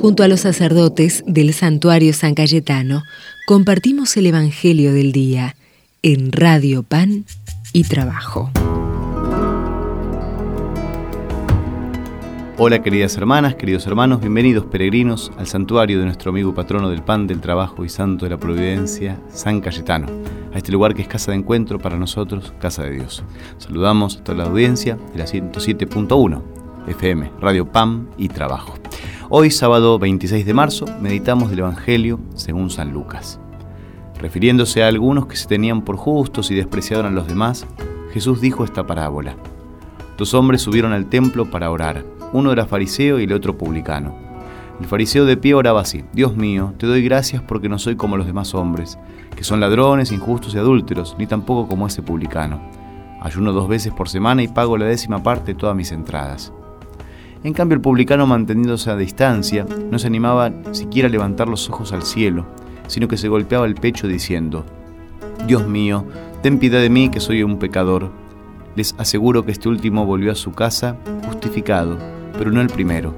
Junto a los sacerdotes del santuario San Cayetano, compartimos el Evangelio del Día en Radio Pan y Trabajo. Hola queridas hermanas, queridos hermanos, bienvenidos peregrinos al santuario de nuestro amigo patrono del pan, del trabajo y santo de la providencia, San Cayetano, a este lugar que es casa de encuentro para nosotros, casa de Dios. Saludamos a toda la audiencia de la 107.1 FM, Radio PAM y Trabajo. Hoy, sábado 26 de marzo, meditamos del Evangelio según San Lucas. Refiriéndose a algunos que se tenían por justos y despreciaban a los demás, Jesús dijo esta parábola. Dos hombres subieron al templo para orar uno era fariseo y el otro publicano. El fariseo de pie oraba así, Dios mío, te doy gracias porque no soy como los demás hombres, que son ladrones, injustos y adúlteros, ni tampoco como ese publicano. Ayuno dos veces por semana y pago la décima parte de todas mis entradas. En cambio el publicano manteniéndose a distancia, no se animaba siquiera a levantar los ojos al cielo, sino que se golpeaba el pecho diciendo, Dios mío, ten piedad de mí que soy un pecador. Les aseguro que este último volvió a su casa justificado pero no el primero,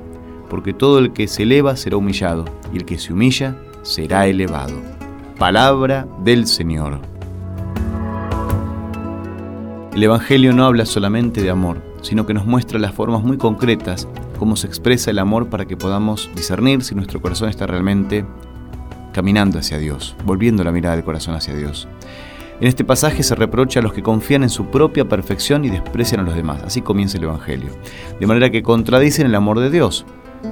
porque todo el que se eleva será humillado, y el que se humilla será elevado. Palabra del Señor. El Evangelio no habla solamente de amor, sino que nos muestra las formas muy concretas cómo se expresa el amor para que podamos discernir si nuestro corazón está realmente caminando hacia Dios, volviendo la mirada del corazón hacia Dios. En este pasaje se reprocha a los que confían en su propia perfección y desprecian a los demás. Así comienza el Evangelio. De manera que contradicen el amor de Dios,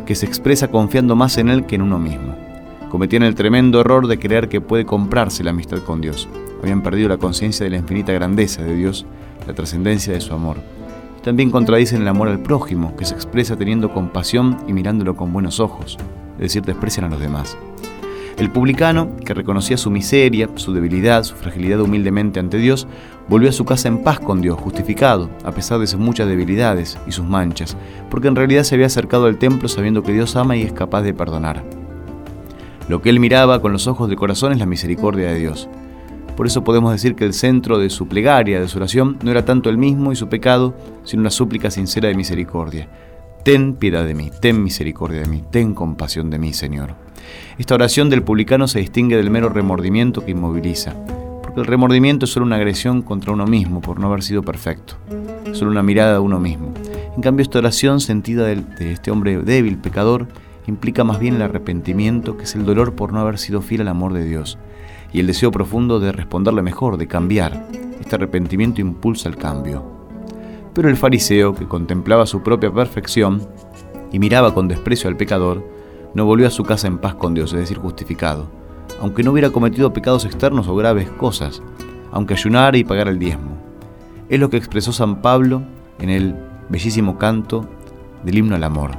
que se expresa confiando más en Él que en uno mismo. Cometían el tremendo error de creer que puede comprarse la amistad con Dios. Habían perdido la conciencia de la infinita grandeza de Dios, la trascendencia de su amor. También contradicen el amor al prójimo, que se expresa teniendo compasión y mirándolo con buenos ojos, es decir, desprecian a los demás. El publicano, que reconocía su miseria, su debilidad, su fragilidad humildemente ante Dios, volvió a su casa en paz con Dios, justificado, a pesar de sus muchas debilidades y sus manchas, porque en realidad se había acercado al templo sabiendo que Dios ama y es capaz de perdonar. Lo que él miraba con los ojos del corazón es la misericordia de Dios. Por eso podemos decir que el centro de su plegaria, de su oración, no era tanto el mismo y su pecado, sino una súplica sincera de misericordia. Ten piedad de mí, ten misericordia de mí, ten compasión de mí, Señor. Esta oración del publicano se distingue del mero remordimiento que inmoviliza, porque el remordimiento es solo una agresión contra uno mismo por no haber sido perfecto, solo una mirada de uno mismo. En cambio, esta oración sentida de, este hombre débil, pecador, implica más bien el arrepentimiento, que es el dolor por no haber sido fiel al amor de Dios, y el deseo profundo de responderle mejor, de cambiar. Este arrepentimiento impulsa el cambio. Pero el fariseo, que contemplaba su propia perfección y miraba con desprecio al pecador, no volvió a su casa en paz con Dios, es decir, justificado, aunque no hubiera cometido pecados externos o graves cosas, aunque ayunara y pagara el diezmo. Es lo que expresó San Pablo en el bellísimo canto del himno al amor.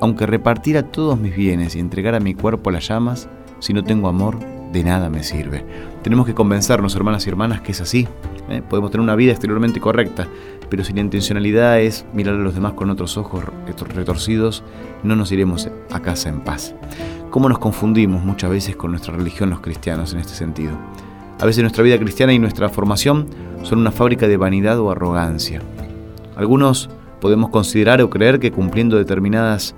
Aunque repartiera todos mis bienes y entregara mi cuerpo a las llamas, si no tengo amor, de nada me sirve. Tenemos que convencernos, hermanas y hermanas, que es así. ¿eh? Podemos tener una vida exteriormente correcta, pero si la intencionalidad es mirar a los demás con otros ojos retorcidos, no nos iremos a casa en paz. ¿Cómo nos confundimos muchas veces con nuestra religión los cristianos en este sentido? A veces nuestra vida cristiana y nuestra formación son una fábrica de vanidad o arrogancia. Algunos podemos considerar o creer que cumpliendo determinadas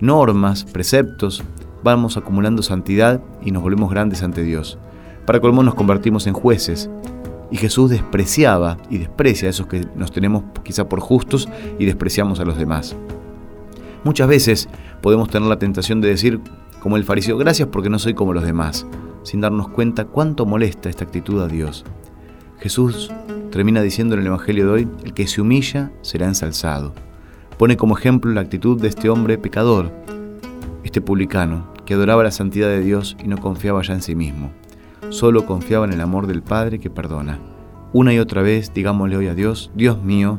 normas, preceptos, vamos acumulando santidad y nos volvemos grandes ante Dios. Para colmo nos convertimos en jueces y Jesús despreciaba y desprecia a esos que nos tenemos quizá por justos y despreciamos a los demás. Muchas veces podemos tener la tentación de decir, como el fariseo, gracias porque no soy como los demás, sin darnos cuenta cuánto molesta esta actitud a Dios. Jesús termina diciendo en el Evangelio de hoy, el que se humilla será ensalzado. Pone como ejemplo la actitud de este hombre pecador, este publicano, que adoraba la santidad de Dios y no confiaba ya en sí mismo solo confiaba en el amor del Padre que perdona. Una y otra vez digámosle hoy a Dios, Dios mío,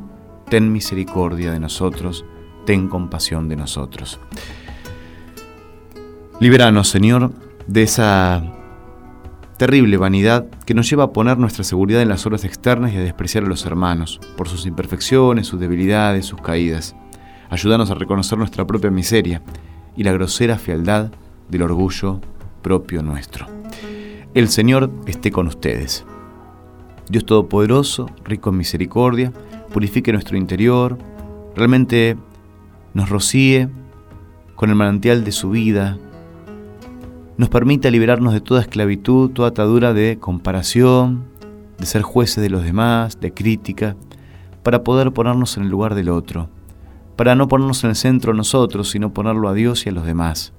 ten misericordia de nosotros, ten compasión de nosotros. Liberanos, Señor, de esa terrible vanidad que nos lleva a poner nuestra seguridad en las obras externas y a despreciar a los hermanos por sus imperfecciones, sus debilidades, sus caídas. Ayúdanos a reconocer nuestra propia miseria y la grosera fealdad del orgullo propio nuestro. El Señor esté con ustedes. Dios Todopoderoso, rico en misericordia, purifique nuestro interior, realmente nos rocíe con el manantial de su vida, nos permita liberarnos de toda esclavitud, toda atadura de comparación, de ser jueces de los demás, de crítica, para poder ponernos en el lugar del otro, para no ponernos en el centro nosotros, sino ponerlo a Dios y a los demás.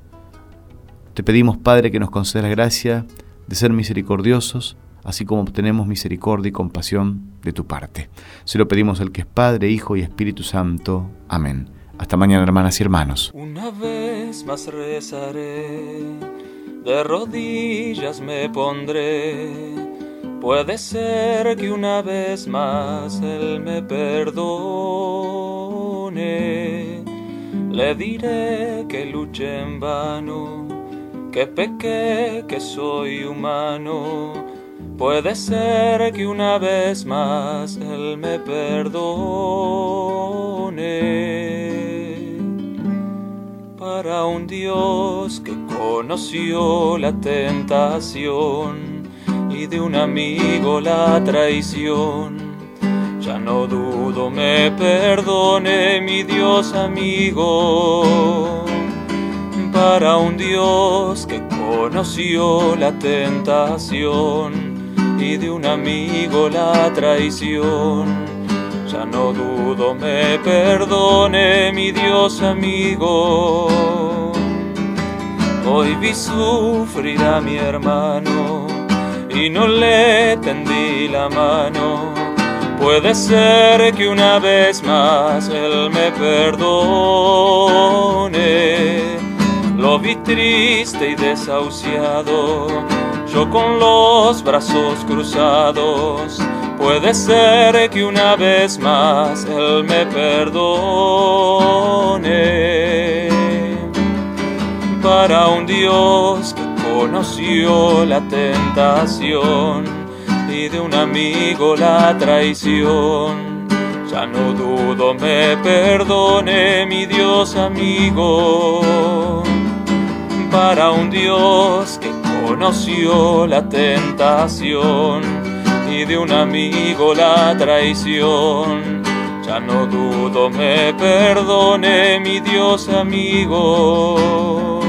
Te pedimos, Padre, que nos concedas gracia de ser misericordiosos, así como obtenemos misericordia y compasión de tu parte. Se lo pedimos al que es Padre, Hijo y Espíritu Santo. Amén. Hasta mañana, hermanas y hermanos. Una vez más rezaré, de rodillas me pondré. Puede ser que una vez más Él me perdone. Le diré que luche en vano, que pequé, que soy humano. Puede ser que una vez más Él me perdone para un Dios que conoció la tentación y de un amigo la traición. Ya no dudo, me perdone mi Dios amigo. Para un Dios que conoció la tentación y de un amigo la traición ya no dudo, me perdone mi Dios amigo. Hoy vi sufrir a mi hermano y no le tendí la mano. Puede ser que una vez más él me perdone. Vi triste y desahuciado, yo con los brazos cruzados Puede ser que una vez más Él me perdone. Para un Dios que conoció la tentación y de un amigo la traición. Ya no dudo, me perdone mi Dios amigo. Para un Dios que conoció la tentación y de un amigo la traición. Ya no dudo, me perdone mi Dios amigo,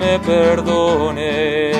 me perdone.